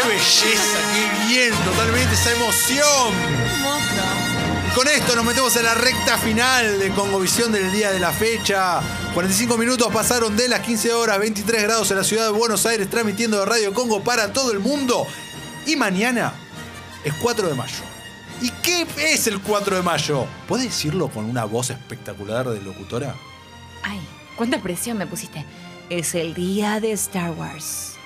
¡Qué belleza! ¡Qué bien! Totalmente esa emoción. Hermoso. Con esto nos metemos en la recta final de Congovisión del día de la fecha. 45 minutos pasaron de las 15 horas, 23 grados en la ciudad de Buenos Aires, transmitiendo de Radio Congo para todo el mundo. Y mañana es 4 de mayo. ¿Y qué es el 4 de mayo? ¿Puedes decirlo con una voz espectacular de locutora? Ay, cuánta presión me pusiste. Es el día de Star Wars.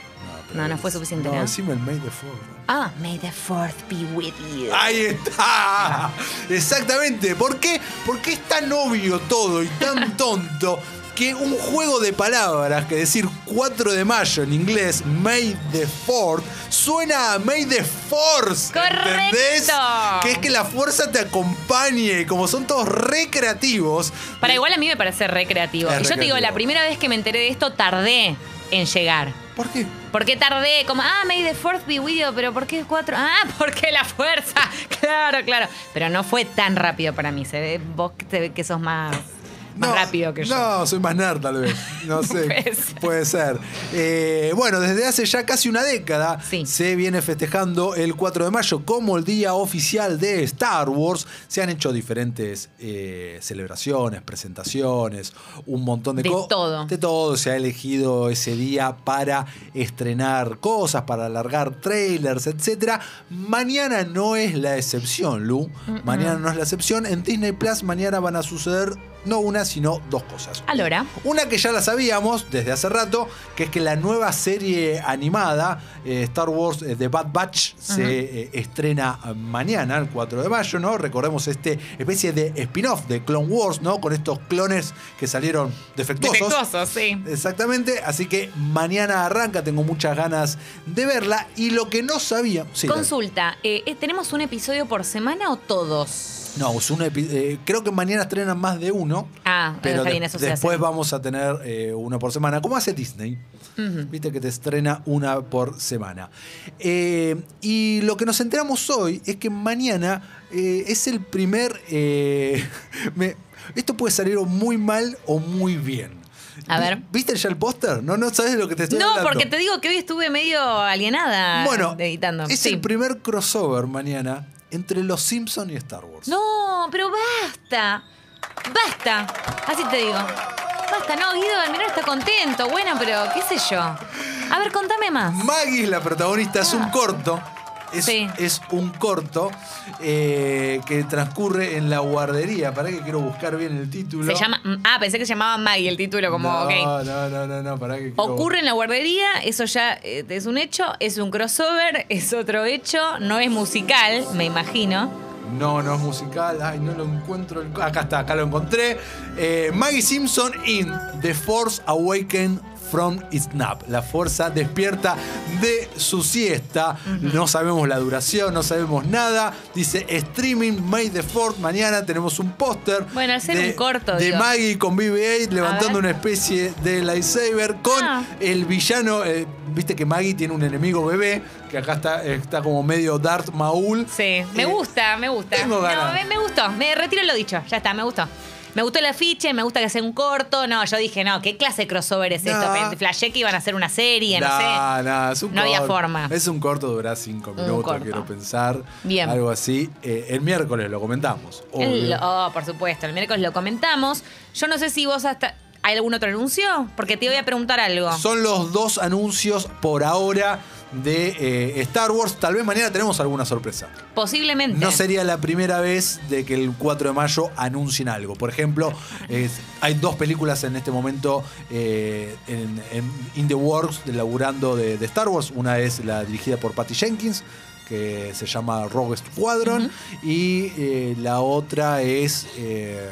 No, no fue suficiente, No, ¿no? el May the Fourth. Ah, may the fourth be with you. Ahí está. Exactamente. ¿Por qué? Porque es tan obvio todo y tan tonto que un juego de palabras, que decir 4 de mayo en inglés, May the 4th, suena a May the Force. ¿Entendés? ¡Correcto! Que es que la fuerza te acompañe. Como son todos recreativos. Para igual a mí me parece recreativo. Y yo te digo, la primera vez que me enteré de esto tardé en llegar. ¿Por qué? ¿Por qué tardé? Como, ah, may the fourth be with you, pero ¿por qué cuatro? Ah, porque la fuerza. Claro, claro. Pero no fue tan rápido para mí. Se ve, vos que, te ve que sos más, más rápido que yo. No, soy más nerd tal vez. No sé. Puede ser. Puede ser. Eh, bueno, desde hace ya casi una década Sí. se viene festejando el 4 de mayo como el día oficial de Star Wars. Se han hecho diferentes eh, celebraciones, presentaciones, un montón de De cosas. todo. De todo. Se ha elegido ese día para estrenar cosas, para alargar trailers, etc. Mañana no es la excepción, Lu. Mañana no es la excepción. En Disney Plus mañana van a suceder no una, sino dos cosas. Alora. Una que ya la sabíamos desde hace rato, que es que la nueva serie animada, eh, Star Wars eh, The Bad Batch, se eh, estrena mañana, el 4 de mayo, ¿no? Recordemos este especie de spin-off de Clone Wars, ¿no? Con estos clones que salieron defectuosos. Defectuoso, sí. Exactamente, así que mañana arranca, tengo muchas ganas de verla. Y lo que no sabía. sí. Consulta, ¿tenemos un episodio por semana o todos? No, epi- eh, creo que mañana estrenan más de uno. Ah, pero de- eso después vamos a tener eh, uno por semana, como hace Disney. Viste que te estrena una por semana. Eh, y lo que nos enteramos hoy es que mañana eh, es el primer. eh, me- esto puede salir o muy mal o muy bien. A ver. ¿Viste ya el póster? No, no sabes de lo que te estoy No, hablando. porque te digo que hoy estuve medio alienada Bueno, editando. es Sí. el primer crossover mañana entre Los Simpsons y Star Wars. No, pero basta. Basta. Así te digo. Basta, no, Guido Almirón está contento. Bueno, pero qué sé yo. A ver, contame más. Maggie, la protagonista, es un corto. Es. Sí. es un corto eh, que transcurre en la guardería. Para que quiero buscar bien el título. Se llama. Ah, pensé que se llamaba Maggie el título, como, no, no, no, no, no, pará que quiero- Ocurre en la guardería, eso ya eh, es un hecho, es un crossover, es otro hecho, no es musical, me imagino. No, no es musical. Ay, no lo encuentro. el- Acá está, acá lo encontré. Eh, Maggie Simpson in The Force Awaken from its nap. La fuerza despierta de su siesta. No sabemos la duración, no sabemos nada. Dice streaming May the Fourth. Mañana tenemos un póster. Bueno, ser de, un corto, De digo. Maggie con BB-8 levantando una especie de lightsaber con Ah. el villano. eh, Viste que Maggie tiene un enemigo bebé que acá está, está como medio Darth Maul. Sí, me Eh, gusta, me gusta. tengo ganas. No, me, me gustó, me retiro lo dicho, ya está, me gustó. Me gustó el afiche, me gusta que sea un corto. No, yo dije, no, ¿qué clase de crossover es esto? Flashé que iban a hacer una serie, no, sé. Nah, es un No había forma. Es un corto, dura cinco minutos, quiero pensar. Bien. Algo así. Eh, el miércoles lo comentamos. El- oh, por supuesto, el miércoles lo comentamos. Yo no sé si vos hasta. ¿Hay algún otro anuncio? Porque te voy a preguntar algo. Son los dos anuncios por ahora de eh, Star Wars. Tal vez mañana tenemos alguna sorpresa. Posiblemente. No sería la primera vez de que el 4 de mayo anuncien algo. Por ejemplo, es- hay dos películas en este momento eh, en, en In the Works laburando de, de Star Wars. Una es la dirigida por Patty Jenkins, que se llama Rogue Squadron. Y eh, la otra es eh,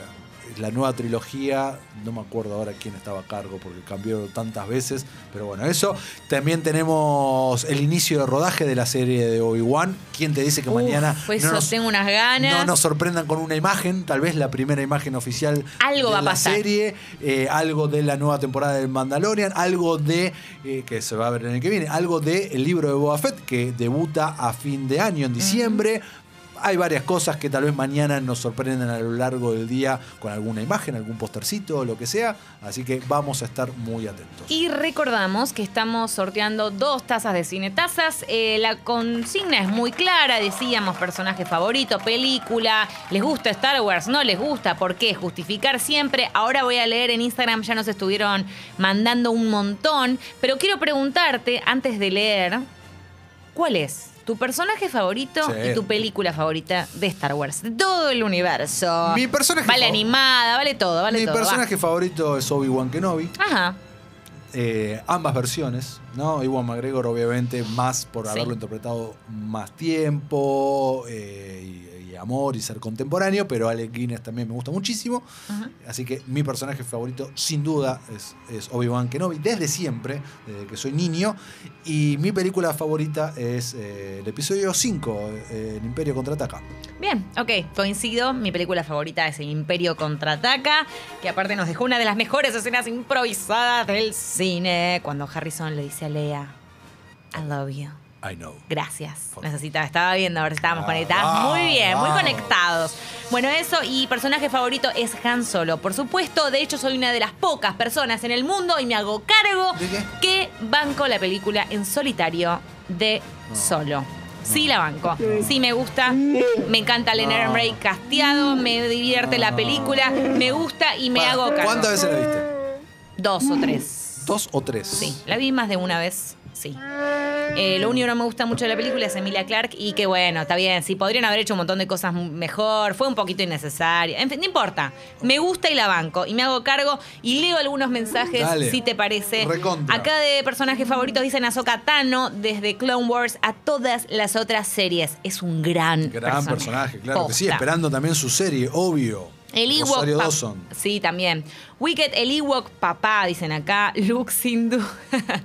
la nueva trilogía. No me acuerdo ahora quién estaba a cargo porque cambió tantas veces. Pero bueno, eso. También tenemos el inicio de rodaje de la serie de Obi-Wan. ¿Quién te dice que Uf, mañana eso no nos, tengo unas ganas. no nos sorprendan con una imagen? Tal vez la primera imagen oficial Algo de va a la pasar. serie. eh, algo de la nueva temporada del Mandalorian. Algo de. eh, que se va a ver en el que viene. Algo de el libro de Boba Fett que debuta a fin de año, en diciembre. Hay varias cosas que tal vez mañana nos sorprenden a lo largo del día con alguna imagen, algún postercito o lo que sea. Así que vamos a estar muy atentos. Y recordamos que estamos sorteando dos tazas de cine tazas. Eh, la consigna es muy clara, decíamos personaje favorito, película, les gusta Star Wars, no les gusta, ¿por qué? Justificar siempre. Ahora voy a leer en Instagram, ya nos estuvieron mandando un montón, pero quiero preguntarte antes de leer, ¿cuál es? Tu personaje favorito Sí. y tu película favorita de Star Wars, de todo el universo. Mi personaje Vale animada, vale todo, vale Mi todo. va. personaje favorito es Obi-Wan Kenobi. Ajá. Eh, ambas versiones, ¿no? Iwan McGregor, obviamente, más por Sí. haberlo interpretado más tiempo eh, y, y amor y ser contemporáneo, pero Alec Guinness también me gusta muchísimo. Ajá. Así que mi personaje favorito, sin duda, es, es Obi-Wan Kenobi, desde siempre, desde que soy niño. Y mi película favorita es eh, el episodio 5, eh, El Imperio Contraataca. Bien, ok, coincido. Mi película favorita es El Imperio Contraataca, que aparte nos dejó una de las mejores escenas improvisadas del cine, cuando Harrison le dice a Leia, I love you. I know. Gracias. Necesitaba, estaba viendo a ver si estábamos Ah, conectados. Muy bien, muy conectados. Bueno, eso y personaje favorito es Han Solo. Por supuesto, de hecho soy una de las pocas personas en el mundo y me hago cargo que banco la película en solitario de Solo. Sí la banco, sí me gusta, me encanta Leonard No. Bray casteado, me divierte la película, me gusta y me Para, hago cargo. ¿Cuántas veces la viste? Dos o tres. ¿Dos o tres? Sí, la vi más de una vez, sí. Eh, lo único que no me gusta mucho de la película es Emilia Clark y que bueno, está bien, sí, podrían haber hecho un montón de cosas mejor, fue un poquito innecesaria, en fin, no importa, me gusta y la banco y me hago cargo y leo algunos mensajes, Dale. si te parece. Recontra. Acá de personajes favoritos dicen Ahsoka Tano, desde Clone Wars a todas las otras series, es un gran, Gran personaje, claro que sí, esperando también su serie, obvio. El Ewok Dawson. Sí, también. Wicked, el Ewok papá, dicen acá. Luke sin duda.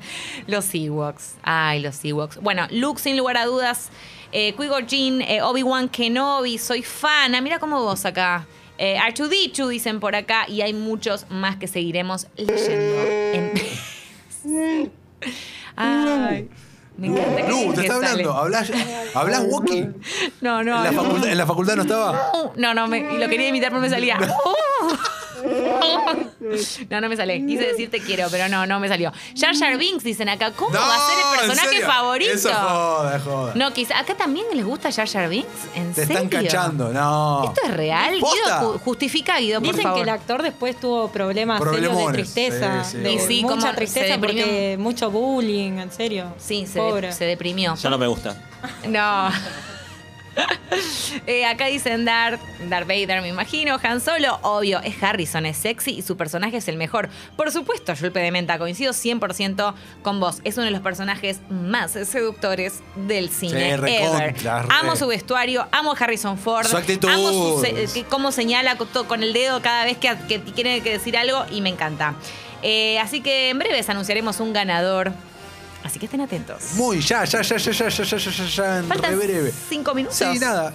los Ewoks. Ay, los Ewoks. Bueno, Luke sin lugar a dudas. Eh, Qui-Gon Jinn, eh, Obi-Wan Kenobi, soy fan. Mira cómo vos acá. Eh, R2D2 dicen por acá y hay muchos más que seguiremos leyendo. en- Ay, me encanta que- Lu, te está hablando. ¿Hablas, ¿hablas Wookiee? No, no. ¿En la, facultad, en la facultad no estaba? No, no, me, lo quería imitar, pero me salía. No, no me sale. Quise decir te quiero, pero no, no me salió. Jar Jar Binks dicen acá. ¿Cómo No, va a ser el ¿en personaje serio? favorito? Eso es joda, es joda. No, quizá. ¿Acá también les gusta Jar Jar Binks? ¿En Te serio? están cachando, no. ¿Esto es real? ¿Posta? Guido, ju- justifica, Guido, por Dicen favor. que el actor después tuvo problemas serios de Problemones, tristeza. sí, sí, de Y sí, mucha se tristeza deprimió. porque mucho bullying, en serio. Sí, se, Pobre. se deprimió. Ya no me gusta. No. Eh, acá dicen Darth, Darth Vader, me imagino. Han Solo, obvio, es Harrison, es sexy y su personaje es el mejor. Por supuesto, Yulpe de Menta, coincido 100% con vos. Es uno de los personajes más seductores del cine. Sí, ever. Amo su vestuario, amo a Harrison Ford. Su actitud. Amo su se- que- cómo señala con, el dedo cada vez que, que tiene que decir algo y me encanta. Eh, así que en breves anunciaremos un ganador. Así que estén atentos. Muy, ya, ya, ya, ya, ya, ya, ya, ya, ya, en Faltan re breve. cinco minutos. Sí, nada.